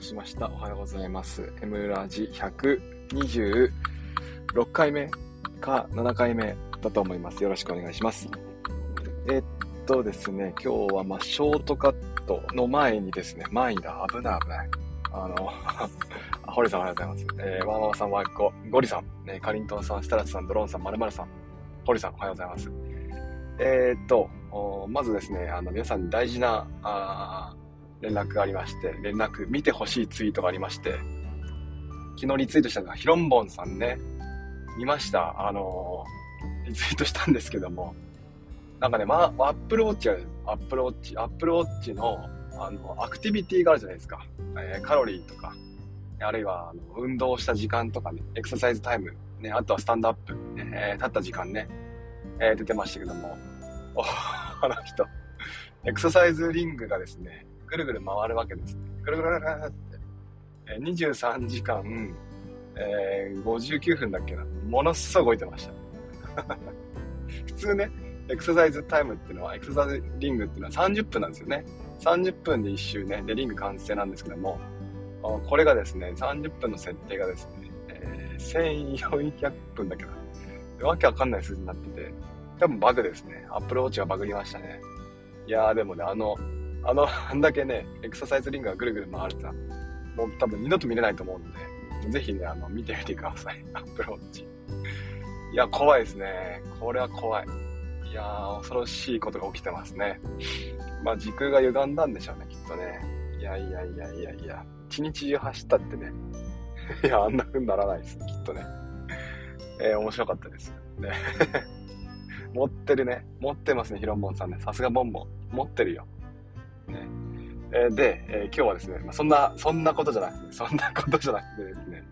いしました。おはようございます。M ラジ126回目か7回目だと思います。よろしくお願いします。えっとですね、今日はまあショートカットの前にですね、前にだ、危ない危ない。あの、堀さんおはようございます。えー、ワンワンさん、ワイコ、ゴリさん、ね、カリントンさん、スタラスさん、ドローンさん、まるまるさん、堀さん、おはようございます。えー、っと、まずですね、あの、皆さんに大事な、あ連絡がありまして、連絡、見てほしいツイートがありまして、昨日リツイートしたのが、ヒロンボンさんね、見ました。あのー、リツイートしたんですけども、なんかね、まあ、アップルウォッチが、アップルウォッチ、アップルウォッチの、あの、アクティビティがあるじゃないですか。えー、カロリーとか、あるいは、あの運動した時間とかね、エクササイズタイム、ね、あとはスタンドアップ、ね、えー、立った時間ね、えー、出てましたけども、お あの人、エクササイズリングがですね、ぐるぐる回るわけですね。ぐるぐるぐるって。え、23時間、えー、59分だっけな。ものすごい動いてました。普通ね、エクササイズタイムっていうのは、エクササイズリングっていうのは30分なんですよね。30分で1周ね、で、リング完成なんですけども、これがですね、30分の設定がですね、えー、1400分だっけど、わけわかんない数字になってて、多分バグですね。アップルウォッチがバグりましたね。いやーでもね、あの、あの、あんだけね、エクササイズリングがぐるぐる回るさ、もう多分二度と見れないと思うんで、ぜひね、あの、見てみてください。アップルウォッチ。いや、怖いですね。これは怖い。いやー、恐ろしいことが起きてますね。まあ、時空が歪んだんでしょうね、きっとね。いやいやいやいやいや、一日中走ったってね。いや、あんな風にならないです、きっとね。えー、面白かったです。ね。持ってるね。持ってますね、ヒロンボンさんね。さすがボンボン。持ってるよ。ね。えー、で、えー、今日はですね、まあ、そんな、そんなことじゃなくて、そんなことじゃなくてですね、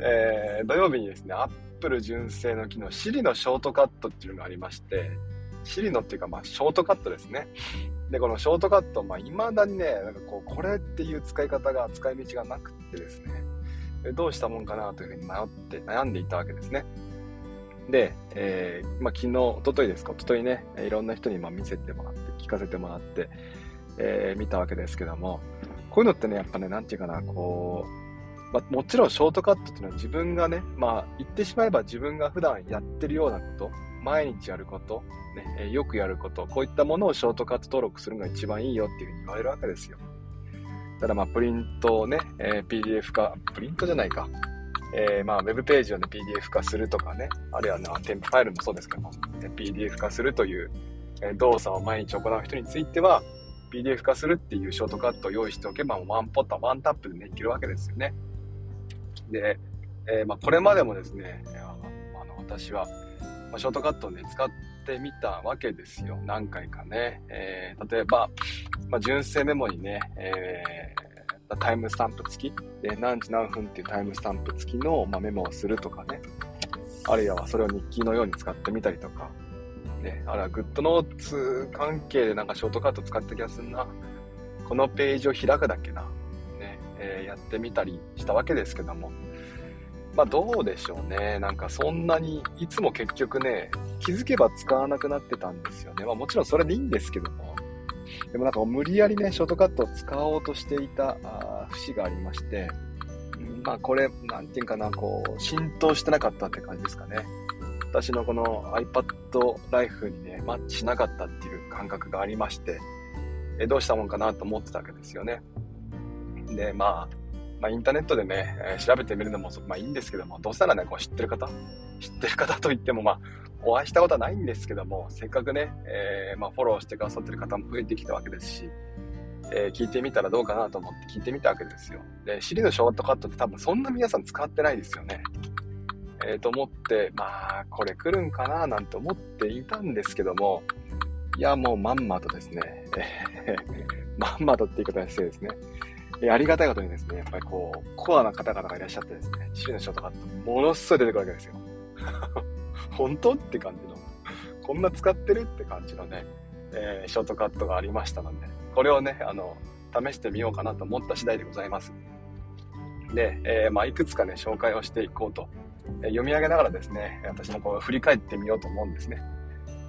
えー、土曜日にですね、アップル純正の機能、Siri のショートカットっていうのがありまして、Siri のっていうか、まあ、ショートカットですね。で、このショートカット、まあ、未だにね、なんかこう、これっていう使い方が、使い道がなくってですね、どうしたもんかなというふうに迷って、悩んでいたわけですね。で、えー、まあ、昨日、一昨日ですか、一昨日ね、いろんな人にま見せてもらって、聞かせてもらって、えー、見たわけですけども、こういうのってね、やっぱね、なんていうかな、こう、まあ、もちろんショートカットっていうのは自分がね、まあ、言ってしまえば自分が普段やってるようなこと、毎日やること、ね、よくやること、こういったものをショートカット登録するのが一番いいよっていうふうに言われるわけですよ。ただまあ、プリントをね、えー、PDF 化、プリントじゃないか。えー、まあ、ウェブページをね、PDF 化するとかね、あるいはね、添付ファイルもそうですけども、PDF 化するという、え、動作を毎日行う人については、PDF 化するっていうショートカットを用意しておけば、ワンポット、ワンタップでね、いけるわけですよね。で、えー、まあ、これまでもですね、あの、私は、ま、ショートカットをね、使ってみたわけですよ。何回かね。えー、例えば、まあ、純正メモにね、えー、タイムスタンプ付きで、何時何分っていうタイムスタンプ付きの、まあ、メモをするとかね。あるいはそれを日記のように使ってみたりとか。ね、あるいはグッドノーツ関係でなんかショートカット使った気がするな。このページを開くだけな。ね、えー、やってみたりしたわけですけども。まあどうでしょうね。なんかそんなに、いつも結局ね、気づけば使わなくなってたんですよね。まあもちろんそれでいいんですけども。でもなんか無理やりね、ショートカットを使おうとしていた節がありまして、まあこれ、なんていうかな、こう、浸透してなかったって感じですかね。私のこの iPad Life にね、マッチしなかったっていう感覚がありまして、えどうしたもんかなと思ってたわけですよね。で、まあ、まあ、インターネットでね、え、調べてみるのも、まあいいんですけども、どうしたらね、こう知ってる方、知ってる方といっても、まあ、お会いしたことはないんですけども、せっかくね、えー、まあ、フォローしてくださってる方も増えてきたわけですし、えー、聞いてみたらどうかなと思って聞いてみたわけですよ。で、シリのショートカットって多分そんな皆さん使ってないですよね。えー、と思って、まあ、これ来るんかななんて思っていたんですけども、いや、もうまんまとですね、え まんまとって言い方をしてですね、えありがたいことにですね、やっぱりこう、コアな方々がいらっしゃってですね、シリのショートカット、ものすごい出てくるわけですよ。本当って感じの、こんな使ってるって感じのね、えー、ショートカットがありましたので、これをね、あの、試してみようかなと思った次第でございます。で、えー、まあ、いくつかね、紹介をしていこうと、読み上げながらですね、私もこう振り返ってみようと思うんですね。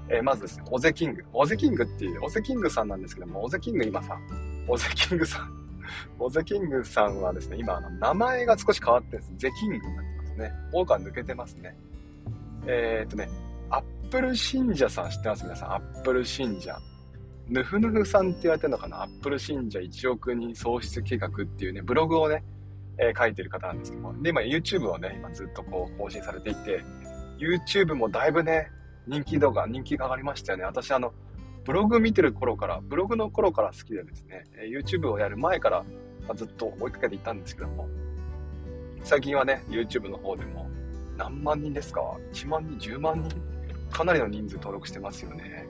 えー、まずですね、オゼキング。オゼキングっていう、オゼキングさんなんですけども、オゼキング今さん、オゼキングさん、モゼキングさんはですね、今、あの名前が少し変わってるんです。ねゼキングになってますね。王が抜けてますね。えー、っとね、アップル信者さん知ってます？皆さん。アップル信者。ヌフヌフさんって言われてるのかな？アップル信者1億人創出計画っていうね、ブログをね、えー、書いてる方なんですけども。で、今 YouTube をね、今ずっとこう更新されていて、YouTube もだいぶね、人気度が、人気が上がりましたよね。私あの、ブログ見てる頃から、ブログの頃から好きでですね、え YouTube をやる前から、まずっと追いかけていたんですけども、最近はね、YouTube の方でも、何万人ですか ?1 万人、10万人？かなりの人数登録してますよね。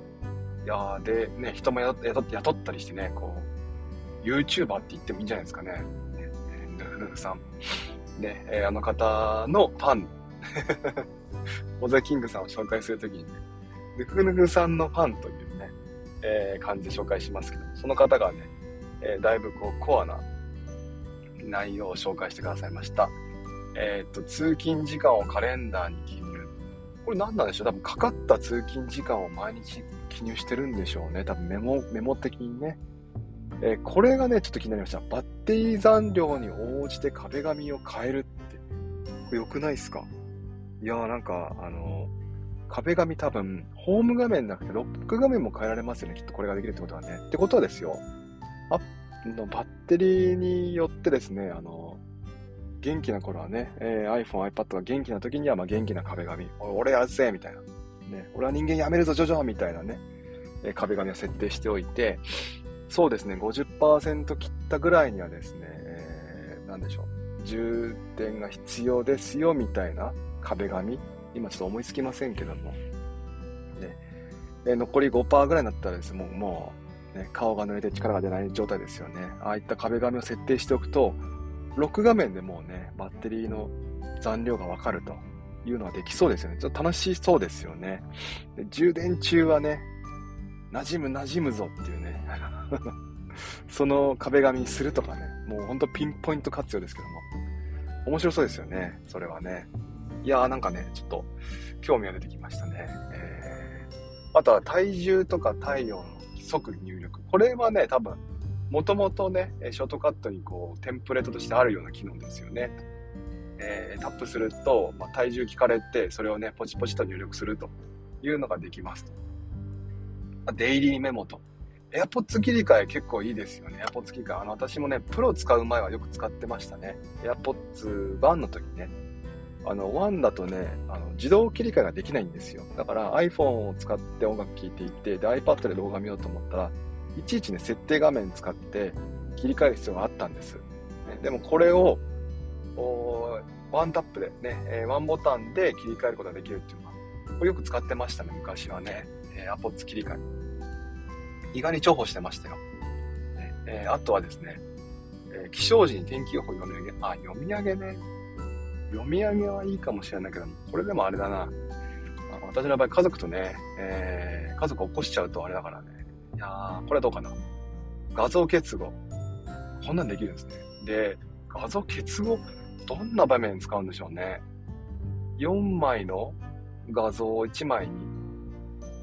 いやで、ね、人も雇雇ったりしてね、こう、YouTuber って言ってもいいんじゃないですかね。さん。ね、えー、あの方のファン。モザキングさんを紹介するときにね、ヌフヌフさんのファンというね、えー、感じで紹介しますけど、その方がね、えー、だいぶこう、コアな内容を紹介してくださいました。えっ、と、通勤時間をカレンダーに記入。これ何なんでしょう？多分かかった通勤時間を毎日記入してるんでしょうね。多分メモ、メモ的にね。えー、これがね、ちょっと気になりました。バッテリー残量に応じて壁紙を変えるって。これ良くないっすか？いやーなんか、あのー、壁紙多分、ホーム画面なくてロック画面も変えられますよね。きっとこれができるってことはね。ってことはですよ。アップのバッテリーによってですね、あのー、元気な頃はね、え、iPhone、iPad が元気な時には、ま、元気な壁紙。俺やるぜみたいな。ね、俺は人間やめるぞ、ジョジョみたいなね、え、壁紙を設定しておいて、そうですね、50%切ったぐらいにはですね、えー、でしょう、充電が必要ですよみたいな壁紙、今ちょっと思いつきませんけども、ね、えー、残り5%ぐらいになったらですね、もう、もう、ね、顔が濡れて力が出ない状態ですよね。ああいった壁紙を設定しておくと、ロック画面でもうね、バッテリーの残量がわかるというのはできそうですよね。ちょっと楽しそうですよね。で充電中はね、馴染む馴染むぞっていうね、その壁紙にするとかね、もうほんとピンポイント活用ですけども、面白そうですよね、それはね。いやーなんかね、ちょっと興味が出てきましたね。えー、あとは体重とか体温の即入力。これはね、多分、もともとね、ショートカットにこう、テンプレートとしてあるような機能ですよね。えー、タップすると、まあ、体重聞かれて、それをね、ポチポチと入力するというのができます。デイリーメモと。AirPods 切り替え結構いいですよね。AirPods 切り替え。あの、私もね、プロ使う前はよく使ってましたね。AirPods 1の時ね。あの、1だとね、あの、自動切り替えができないんですよ。だから iPhone を使って音楽聴いていて、で、iPad で動画見ようと思ったら、いちいちね、設定画面使って切り替える必要があったんです。ね、でもこれを、ワンタップでね、えワンボタンで切り替えることができるっていうのは、これよく使ってましたね、昔はね。えー、AirPods 切り替え。意外に重宝してましたよ。えー、あとはですね、えー、気象時に天気予報読み上げ、あ、読み上げね。読み上げはいいかもしれないけどこれでもあれだな。私の場合、家族とね、えー、家族起こしちゃうとあれだからね。いやー、これはどうかな。画像結合。こんなんできるんですね。で、画像結合、どんな場面に使うんでしょうね。4枚の画像を1枚に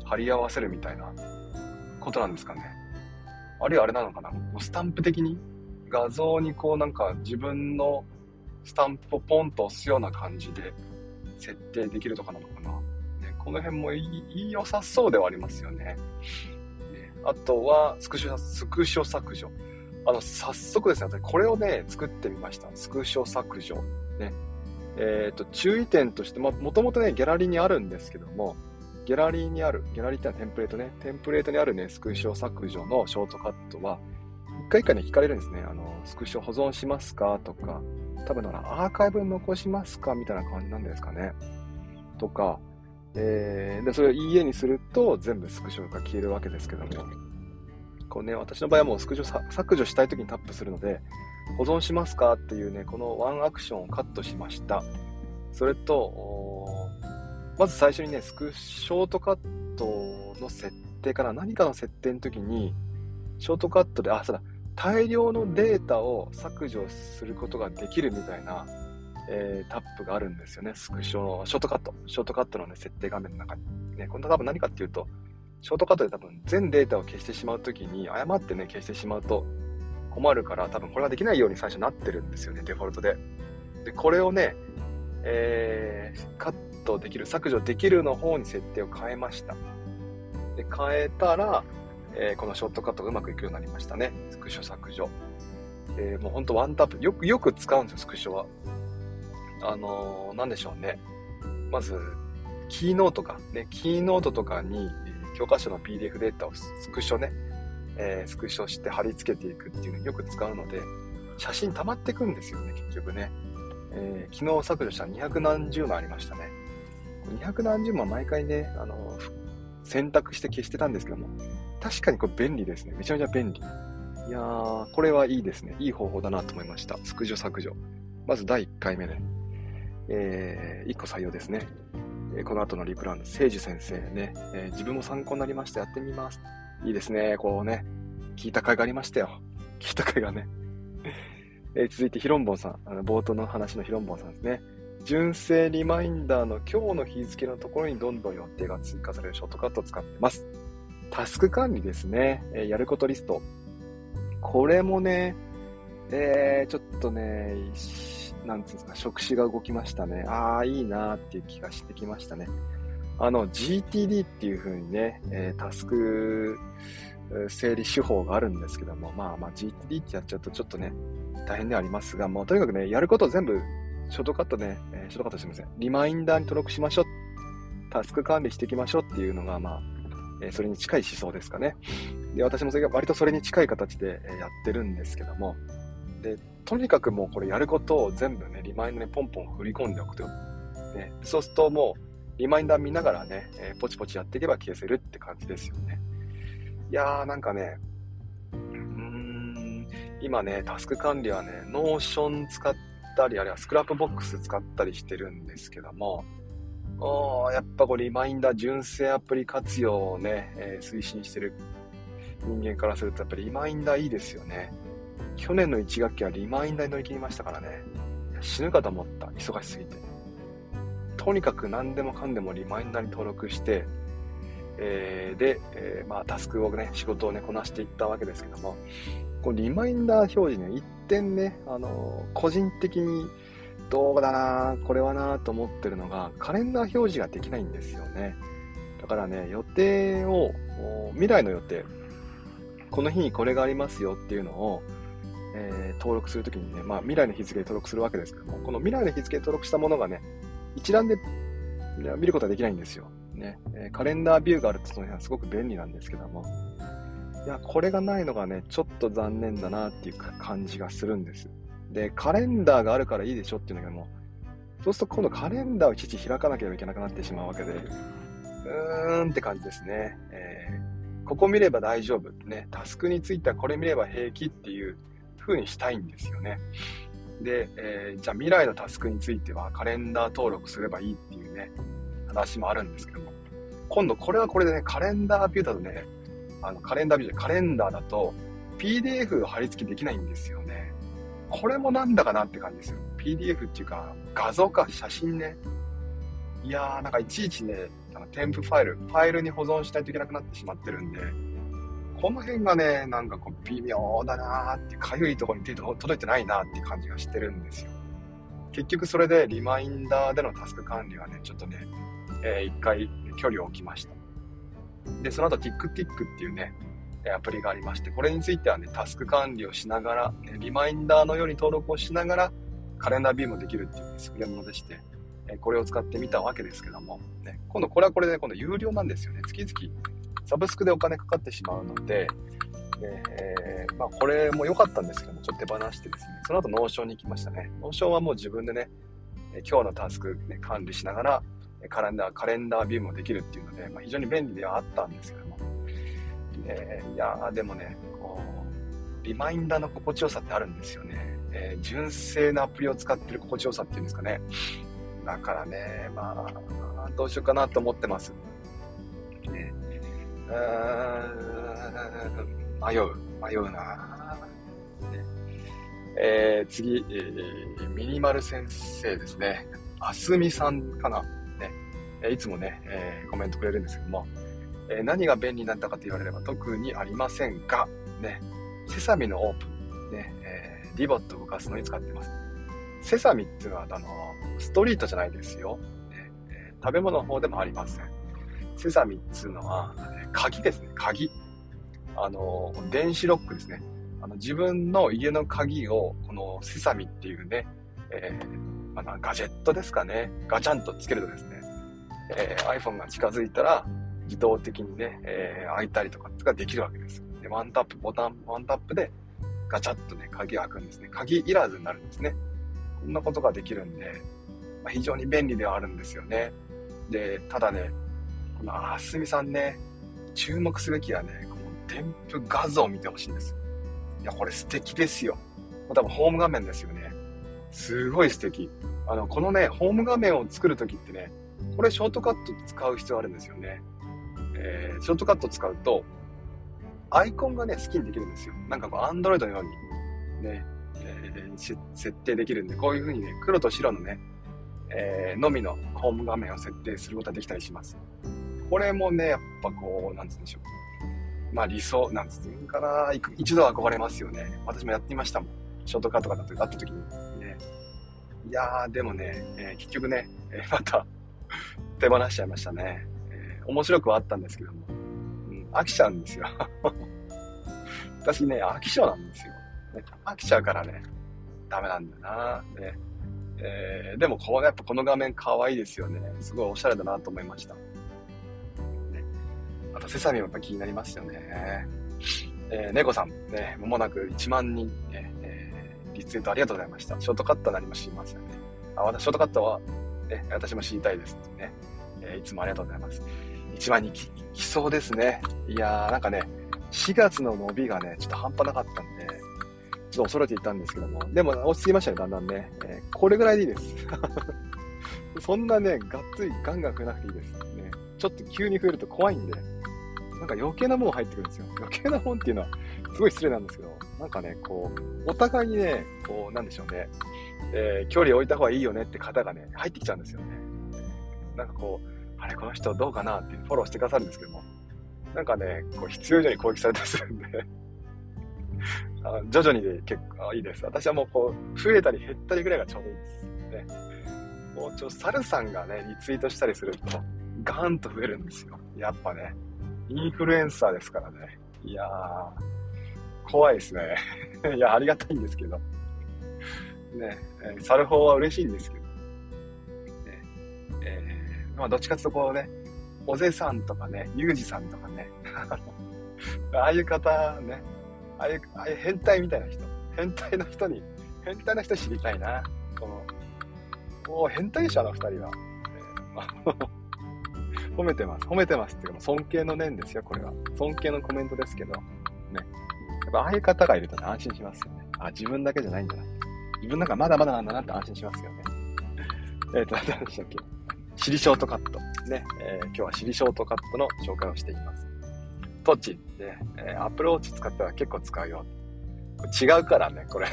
貼り合わせるみたいなことなんですかね。あるいはあれなのかなスタンプ的に？画像にこうなんか自分のスタンプをポンと押すような感じで設定できるとかなのかな。ね、この辺も良さそうではありますよね。ねあとはスクショ、スクショ削除。あの、早速ですね、これをね、作ってみました。スクショ削除。ね。えっ、ー、と、注意点として、まあ、もともとね、ギャラリーにあるんですけども、ギャラリーにある、ギャラリーってのはテンプレートね、テンプレートにあるね、スクショ削除のショートカットは、一回一回ね、聞かれるんですね。あの、スクショ保存しますかとか、多分だからアーカイブに残しますかみたいな感じなんですかね。とか、えー、で、それをいいえにすると全部スクショが消えるわけですけども、こうね、私の場合はもうスクショ削除したい時にタップするので、保存しますかっていうね、このワンアクションをカットしました。それと、まず最初にね、スクショートカットの設定から何かの設定の時に、ショートカットで、あ、そうだ、大量のデータを削除することができるみたいな、えー、タップがあるんですよね。スクショの、ショートカット。ショートカットのね、設定画面の中に。ね、これ多分何かっていうと、ショートカットで多分全データを消してしまうときに、誤ってね、消してしまうと、困るから、多分これができないように最初なってるんですよね、デフォルトで。で、これをね、えー、カットできる、削除できるの方に設定を変えました。で、変えたら、えー、このショートカットがうまくいくようになりましたね。スクショ削除。えー、もうほんとワンタップ、よく、よく使うんですよ、スクショは。あのー、なんでしょうね。まず、キーノートか、ね、キーノートとかに、教科書の PDF データをスクショね、えー、スクショして貼り付けていくっていうのによく使うので、写真溜まってくんですよね、結局ね。えー、昨日削除した200何十枚ありましたね。200何十枚毎回ね、あの選択して消してたんですけども、確かにこれ便利ですね。めちゃめちゃ便利。いやー、これはいいですね。いい方法だなと思いました。スクショ削除。まず第1回目で、えー、1個採用ですね。えー、この後のリプラン、聖樹先生ね、えー、自分も参考になりました。やってみます。いいですね。こうね、聞いた回がありましたよ。聞いた回がね。えー、続いてヒロンボンさん。あの冒頭の話のヒロンボンさんですね。純正リマインダーの今日の日付のところにどんどん予定が追加されるショートカットを使ってます。タスク管理ですね。えー、やることリスト。これもね、えー、ちょっとね、なんつうんですか、触手が動きましたね。ああ、いいなーっていう気がしてきましたね。あの、GTD っていう風にね、えー、タスク整理手法があるんですけども、まあまあ GTD ってやっちゃうとちょっとね、大変ではありますが、もうとにかくね、やることを全部、ショートカットね、えー、ショートカットすみません。リマインダーに登録しましょう。タスク管理していきましょうっていうのが、まあ、えー、それに近い思想ですかね。で、私もそれが割とそれに近い形でやってるんですけども、で、とにかくもうこれやることを全部ね、リマインダーにポンポン振り込んでおくと。ね、そうするともう、リマインダー見ながらね、えー、ポチポチやっていけば消せるって感じですよね。いやーなんかね、うーん、今ね、タスク管理はね、 Notion 使ってったり、あるいは Scrapbox 使ったりしてるんですけども、おやっぱこうリマインダー純正アプリ活用をね、えー、推進してる人間からするとやっぱりリマインダーいいですよね。去年の1学期はリマインダーに乗り切りましたからね。死ぬかと思った。忙しすぎて。とにかく何でもかんでもリマインダーに登録して、えー、で、えー、まあ、タスクをね、仕事をね、こなしていったわけですけども、このリマインダー表示ね、点ね、あの、個人的にどうだなこれはなと思ってるのが、カレンダー表示ができないんですよね。だからね、予定を、未来の予定、この日にこれがありますよっていうのを、えー、登録するときにね、まあ、未来の日付で登録するわけですけども、この未来の日付で登録したものがね、一覧で見ることはできないんですよ。ね、えカレンダービューがあるとその辺はすごく便利なんですけども、いや、これがないのがね、ちょっと残念だなっていう感じがするんです。で、カレンダーがあるからいいでしょっていうんだけども、そうすると今度カレンダーをいちいち開かなければいけなくなってしまうわけで、うーんって感じですね。えー、ここ見れば大丈夫。ね、タスクについてはこれ見れば平気っていう風にしたいんですよね。で、えー、じゃあ未来のタスクについてはカレンダー登録すればいいっていうね、話もあるんですけども、今度これはこれでね、カレンダービューだとね、あのカレンダービューでカレンダーだと PDF 貼り付けできないんですよね。これもなんだかなって感じですよ。PDF っていうか画像か写真ね。いやーなんかいちいちね、添付ファイル、ファイルに保存しないといけなくなってしまってるんで、この辺がね、なんかこう微妙だなーって、かゆいところに手届いてないなって感じがしてるんですよ。結局それでリマインダーでのタスク管理はね、ちょっとね、えー、一回距離を置きました。で、その後 TickTick っていうね、アプリがありまして、これについてはね、タスク管理をしながら、ね、リマインダーのように登録をしながら、カレンダービューもできるっていう、ね、優れものでして、これを使ってみたわけですけども、ね、今度これはこれで、今度有料なんですよね。月々サブスクでお金かかってしまうので、えー、まあ、これも良かったんですけども、ちょっと手放してですね、その後、 Notion に行きましたね。 Notion はもう自分でね、今日のタスク、ね、管理しながら、カレンダー、カレンダービューもできるっていうので、まあ、非常に便利ではあったんですけども、えー、いやでもね、こう、リマインダーの心地よさってあるんですよね。えー、純正なアプリを使ってる心地よさっていうんですかね。だからね、まあ、どうしようかなと思ってます。ね、迷う、迷うな、えー、次、えー、ミニマル先生ですね。あすみさんかな、ね、いつもね、えー、コメントくれるんですけども、えー、何が便利になったかと言われれば特にありませんが、ね、セサミのオープン、ね、えー、リボットを動かすのに使ってます。セサミっていうのは、あの、ストリートじゃないですよ。ねえー、食べ物の方でもありません。セサミっていうのは、鍵ですね、鍵。あの、電子ロックですね。あの自分の家の鍵を、このセサミっていうね、えー、まあ、ガジェットですかね、ガチャンとつけるとですね、えー、iPhone が近づいたら、自動的にね、えー、開いたりとかってができるわけです。で、ワンタップ、ボタン、ワンタップでガチャッとね、鍵開くんですね。鍵いらずになるんですね。こんなことができるんで、まあ、非常に便利ではあるんですよね。で、ただね、このあすみさんね、注目すべきはね、この添付画像を見てほしいんです。いや、これ素敵ですよ。多分ホーム画面ですよね。すごい素敵。あの、このね、ホーム画面を作るときってね、これショートカット使う必要あるんですよね。えー、ショートカット使うと、アイコンがね、好きにできるんですよ。なんかこう、アンドロイドのように、ね、えー、設定できるんで、こういう風にね、黒と白のね、えー、のみのホーム画面を設定することができたりします。これもね、やっぱこう、なんつうんでしょう。まあ理想、なんつうんかな、一度憧れますよね。私もやってみましたもん。ショートカットがだってった時に。ね、いやー、でもね、えー、結局ね、え、また手放しちゃいましたね。えー、面白くはあったんですけども、うん、飽きちゃうんですよ。私ね、飽き性なんですよ。ね、飽きちゃうからね、ダメなんだよな。ねえー、でもこう、やっぱこの画面可愛いですよね。すごいおしゃれだなと思いました。ねあと、セサミもやっぱ気になりますよね。えー、猫さん、ね、まもなく1万人、ね、えー、リツイートありがとうございました。ショートカットは何も知りませんね。あ、私、ショートカットは、ね、私も知りたいですってね、えー、いつもありがとうございます。1万人ききそうですね。いやー、なんかね、4月の伸びがね、ちょっと半端なかったんで、ちょっと恐れていたんですけども、でも落ち着きましたね、だんだんね。えー、これぐらいでいいです。そんなね、がっつりガンガン増えなくていいです。ね、ちょっと急に増えると怖いんで、なんか余計なもん入ってくるんですよ。余計なもんっていうのは、すごい失礼なんですけど、なんかね、こう、お互いにね、こう、なんでしょうね、えー、距離を置いた方がいいよねって方がね、入ってきちゃうんですよね。なんかこう、あれ、この人どうかなってフォローしてくださるんですけども、なんかね、こう必要以上に攻撃されたりするんで あ徐々にで結構いいです。私はもうこう、増えたり減ったりぐらいがちょうどいいです。ね。もうちょ、サルさんがね、リツイートしたりすると、ガーンと増えるんですよ。やっぱね。インフルエンサーですからね。いやー、怖いですね。いや、ありがたいんですけど。ね、え、サル法は嬉しいんですけど。ね、えー、まあ、どっちかっていうとこうね、おぜさんとかね、ゆうじさんとかね、ああいう方ね、ああいう、ああいう変態みたいな人、変態の人に、変態な人知りたいな。この、お変態でしょ、あの二人は。褒めてます。褒めてますっていうか、尊敬の念ですよ、これは。尊敬のコメントですけど、ね。やっぱああいう方がいるとね、安心しますよね。あ、自分だけじゃないんじゃない自分なんかまだまだなんだなって安心しますよね。えっ、ー、と、何でしたっけ？シリショートカット。ね、えー、今日はシリショートカットの紹介をしています。トッチ、ね、えー、アップルウォッチ使ったら結構使うよ。違うからね、これ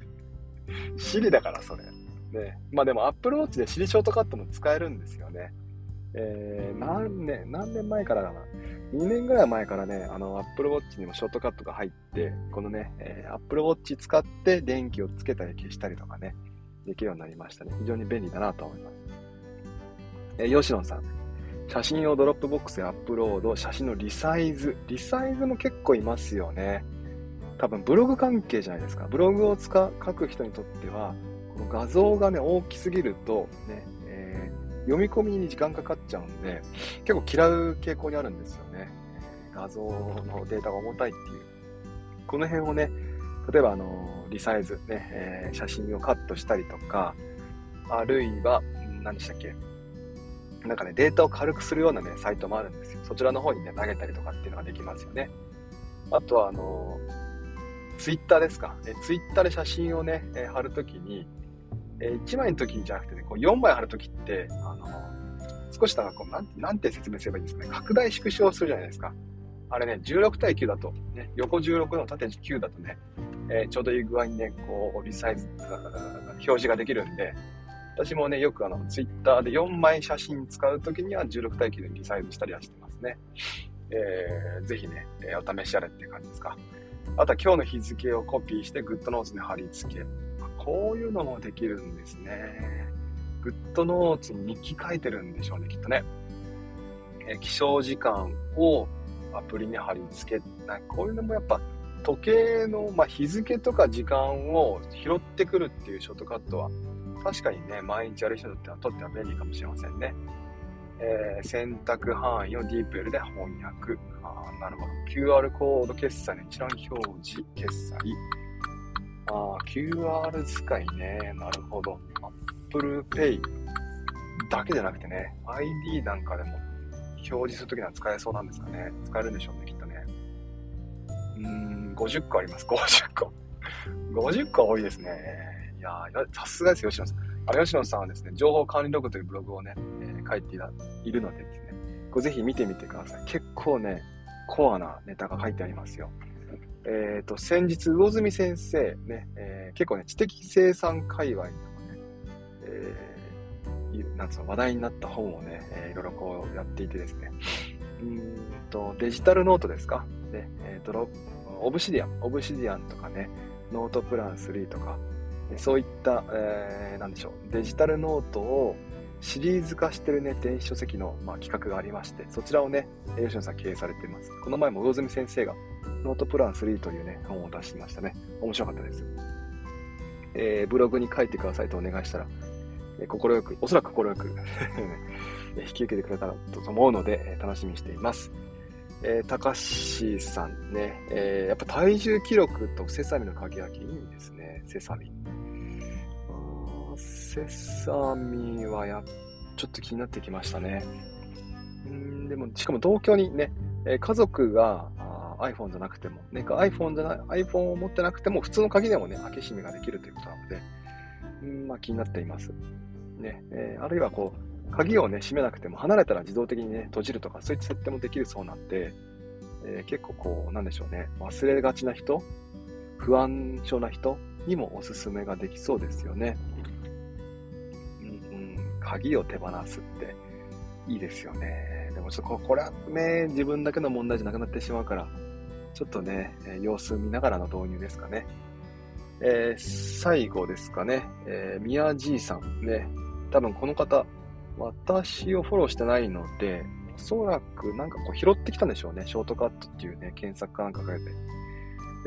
シリだから、それ。ね。まあでも、アップルウォッチでシリショートカットも使えるんですよね。えー、何年、何年前からかな。2年ぐらい前からね、あの、Apple Watch にもショートカットが入って、このね、えー、Apple Watch 使って電気をつけたり消したりとかね、できるようになりましたね。非常に便利だなと思います。えー、吉野さん。写真を Dropbox でアップロード、写真のリサイズ。リサイズも結構いますよね。多分ブログ関係じゃないですか。ブログを使書く人にとっては、この画像がね、大きすぎると、ねえ、読み込みに時間かかっちゃうんで、結構嫌う傾向にあるんですよね。画像のデータが重たいっていう。この辺をね、例えばあの、リサイズ、ね、えー、写真をカットしたりとか、あるいは、何でしたっけ？なんかね、データを軽くするようなね、サイトもあるんですよ。そちらの方にね、投げたりとかっていうのができますよね。あとは、あの、ツイッターですか。えツイッターで写真をね、え貼るときに、えー、1枚の時じゃなくてね、こう4枚貼るときって、あの、少しなんかこう、なんなんて説明すればいいんですかね。拡大縮小するじゃないですか。あれね、16対9だと、ね、横16の縦9だとね、えー、ちょうどいい具合にね、こう、リサイズ、表示ができるんで、私もね、よくあの、ツイッターで4枚写真使うときには16対9でリサイズしたりはしてますね。えー、ぜひね、えー、お試しあれって感じですか。あとは今日の日付をコピーして GoodNotes に貼り付け。こういうのもできるんですね。GoodNotes に日記書いてるんでしょうね、きっとね。え起床時間をアプリに貼り付け。なこういうのもやっぱ時計の、まあ、日付とか時間を拾ってくるっていうショートカットは確かにね、毎日やる人にとってはとっては便利かもしれませんね。えー、選択範囲を DeepL で翻訳。あなるほど。QR コード決済の一覧表示、決済。あ QR 使いね。なるほど。Apple Pay だけじゃなくてね、ID なんかでも表示するときには使えそうなんですかね。使えるんでしょうね、きっとね。うーん、50個あります。50個。50個多いですね。いやさすがですよ、吉野さん。あ吉野さんはですね、情報管理ログというブログをね、えー、書いているのでですね、これぜひ見てみてください。結構ね、コアなネタが書いてありますよ。えっ、ー、と、先日、魚住先生、ね、えー、結構ね、知的生産界隈でもね、えー、なんつうの、話題になった本をね、えー、いろいろこうやっていてですね、うんと、デジタルノートですか？ね、えっ、ー、と、オブシディアン、オブシディアンとかね、ノートプラン3とか、そういった、えー、なんでしょう、デジタルノートをシリーズ化してるね、電子書籍の、まあ、企画がありまして、そちらをね、吉野さん経営されています。この前も魚住先生が、ノートプラン3というね、本を出してましたね。面白かったです。えー、ブログに書いてくださいとお願いしたら、えー、快く、おそらく快く 引き受けてくれたらと思うので、楽しみにしています。えー、高橋さんね、えー、やっぱ体重記録とセサミの鍵開けいいんですね、セサミ。セサミはや、ちょっと気になってきましたね。うん、でも、しかも同居にね、え家族があ iPhone じゃなくても、ね、iPhone じゃない、iPhone を持ってなくても、普通の鍵でもね、開け閉めができるということなので、うん、まあ気になっています。ね、えー、あるいはこう、鍵をね、閉めなくても、離れたら自動的にね、閉じるとか、そういった設定もできるそうなんで、えー、結構こう、なんでしょうね、忘れがちな人、不安症な人にもおすすめができそうですよね。うん鍵を手放すっていいですよね。でもちょっとこれはね、自分だけの問題じゃなくなってしまうから、ちょっとね、様子見ながらの導入ですかね。えー、最後ですかね、えー、宮爺さんね、多分この方、私をフォローしてないので、おそらくなんかこう拾ってきたんでしょうね。ショートカットっていうね、検索かなんかかけて。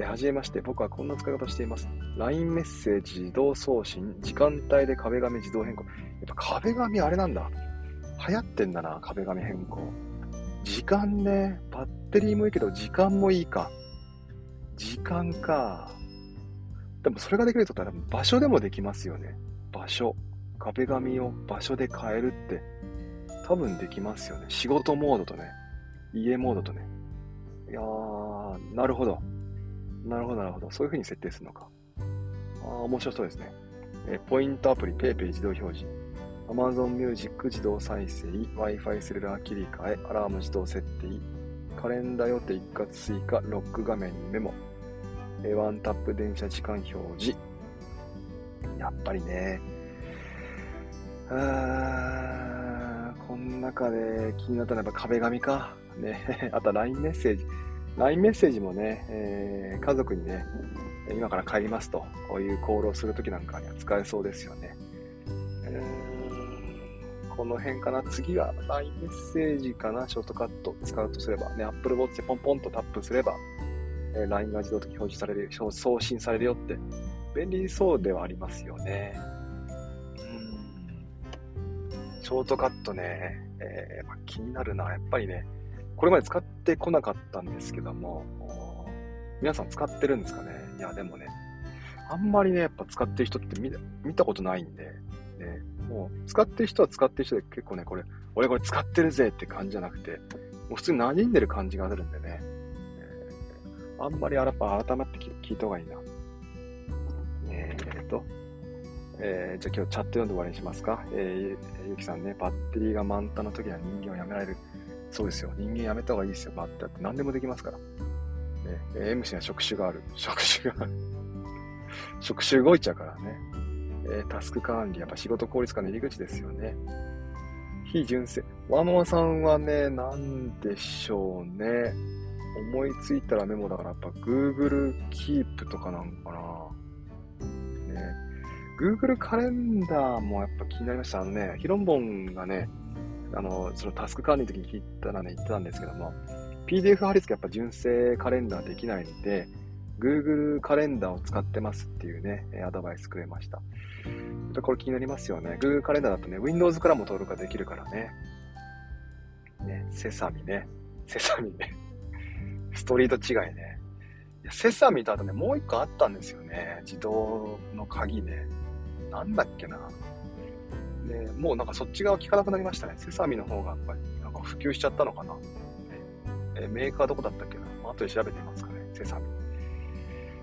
えはじめまして、僕はこんな使い方しています。LINE メッセージ自動送信、時間帯で壁紙自動変更。やっぱ壁紙あれなんだ。流行ってんだな、壁紙変更。時間ね、バッテリーもいいけど、時間もいいか。時間か。でもそれができるとったら場所でもできますよね。場所。壁紙を場所で変えるって多分できますよね。仕事モードとね、家モードとね。いやー、なるほど。なるほど、なるほど。そういう風に設定するのか。ああ、面白そうですね。えポイントアプリ PayPay 自動表示。Amazon Music 自動再生。Wi-Fi セルラー切り替え。アラーム自動設定。カレンダー予定一括追加。ロック画面にメモ。えワンタップ電車時間表示。やっぱりね。あこの中で気になったのはやっぱ壁紙か。ね。あとは LINE メッセージ。LINE メッセージもね、えー、家族にね、今から帰りますと、こういうコールをするときなんかには使えそうですよね。えー、この辺かな。次は LINE メッセージかな。ショートカット使うとすれば、ね、Apple Watch でポンポンとタップすれば、えー、LINE が自動的に表示される、送信されるよって、便利そうではありますよね。ショートカットね、えーまあ、気になるな。やっぱりね、これまで使ってこなかったんですけども、皆さん使ってるんですかね？いや、でもね、あんまりね、やっぱ使ってる人って見見たことないんで、ね、もう使ってる人は使ってる人で結構ね、これ、俺これ使ってるぜって感じじゃなくて、もう普通に馴染んでる感じがするんでね、えー、あんまりやっぱ改まって聞いた方がいいな。えーと、えー、じゃあ今日チャット読んで終わりにしますか？えー、ゆきさんね、バッテリーが満タンの時は人間をやめられる。そうですよ。人間やめた方がいいですよ。バッテって何でもできますから。ね、え MC は職種がある。職種がある。職種動いちゃうからね。えー、タスク管理、やっぱ仕事効率化の入り口ですよね。非純正。ワノワさんはね、なんでしょうね。思いついたらメモだからやっぱ Google Keep とかなんかな。Google カレンダーもやっぱ気になりました。あのね、ヒロンボンがね、あの、そのタスク管理の時に聞いたらね、言ってたんですけども、PDF 貼り付けやっぱ純正カレンダーできないので、Google カレンダーを使ってますっていうね、アドバイスくれました。これ気になりますよね。Google カレンダーだとね、Windows からも登録ができるからね。ね、セサミね。セサミね。ストリート違いね。セサミとあとね、もう一個あったんですよね。自動の鍵ね。なんだっけな。ね、もうなんかそっち側聞かなくなりましたね。セサミの方がやっぱりなんか普及しちゃったのかな。えメーカーどこだったっけな。後で調べてみますかね。セサミ。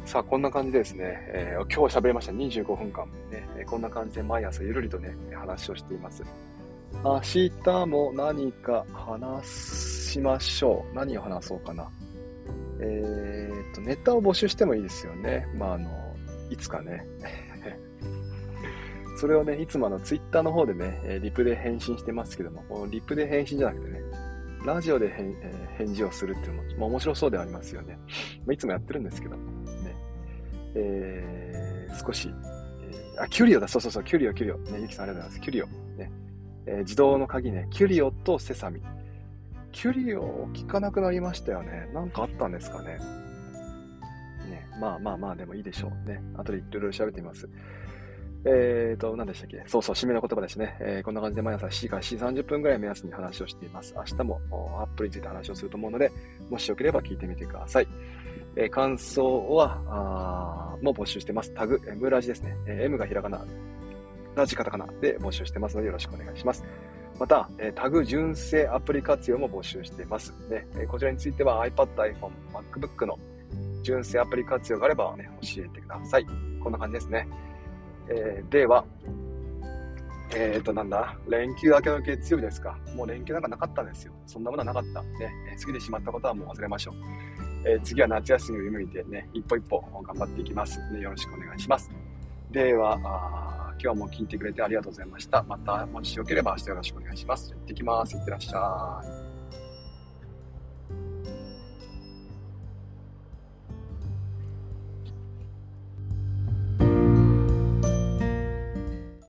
さあ、こんな感じでですね、えー、今日喋りました25分間、ね、こんな感じで毎朝ゆるりとね、話をしています。明日も何か話しましょう。何を話そうかな。えー、っと、ネタを募集してもいいですよね。まあ、あの、いつかね。それをね、いつもあの、ツイッターの方でね、リプで返信してますけども、リプで返信じゃなくてね、ラジオで返,、えー、返事をするっていうのも、まあ、面白そうではありますよね。まあ、いつもやってるんですけど、ね。えー、少し、えー、あ、キュリオだ、そうそうそう、キュリオ、キュリオ。ね、ゆきさんありがとうございます。キュリオ。ね。えー、自動の鍵ね、キュリオとセサミ。キュリオ聞かなくなりましたよね。なんかあったんですかね。ね、まあまあまあでもいいでしょうね。後でいろいろ調べてみます。えーと、何でしたっけ？そうそう、締めの言葉ですね。えー、こんな感じで毎朝7時から7時30分ぐらい目安に話をしています。明日もアップについて話をすると思うので、もしよければ聞いてみてください。えー、感想は、あもう募集してます。タグ、M ラジですね。えー、M がひらがな、ラジカタカナで募集してますのでよろしくお願いします。また、えタグ純正アプリ活用も募集しています。ね、えこちらについては iPad、iPhone、MacBook の純正アプリ活用があればね、教えてください。こんな感じですね。えー、では、えっ、ー、と、なんだ、連休明けの月曜日ですか。もう連休なんかなかったんですよ。そんなものはなかった。ね、過ぎてしまったことはもう忘れましょう。えー、次は夏休みを夢見てね、一歩一歩頑張っていきます。ね、よろしくお願いします。では、今日も聞いてくれてありがとうございました。また、もしよければ明日よろしくお願いします。行ってきます。いってらっしゃい。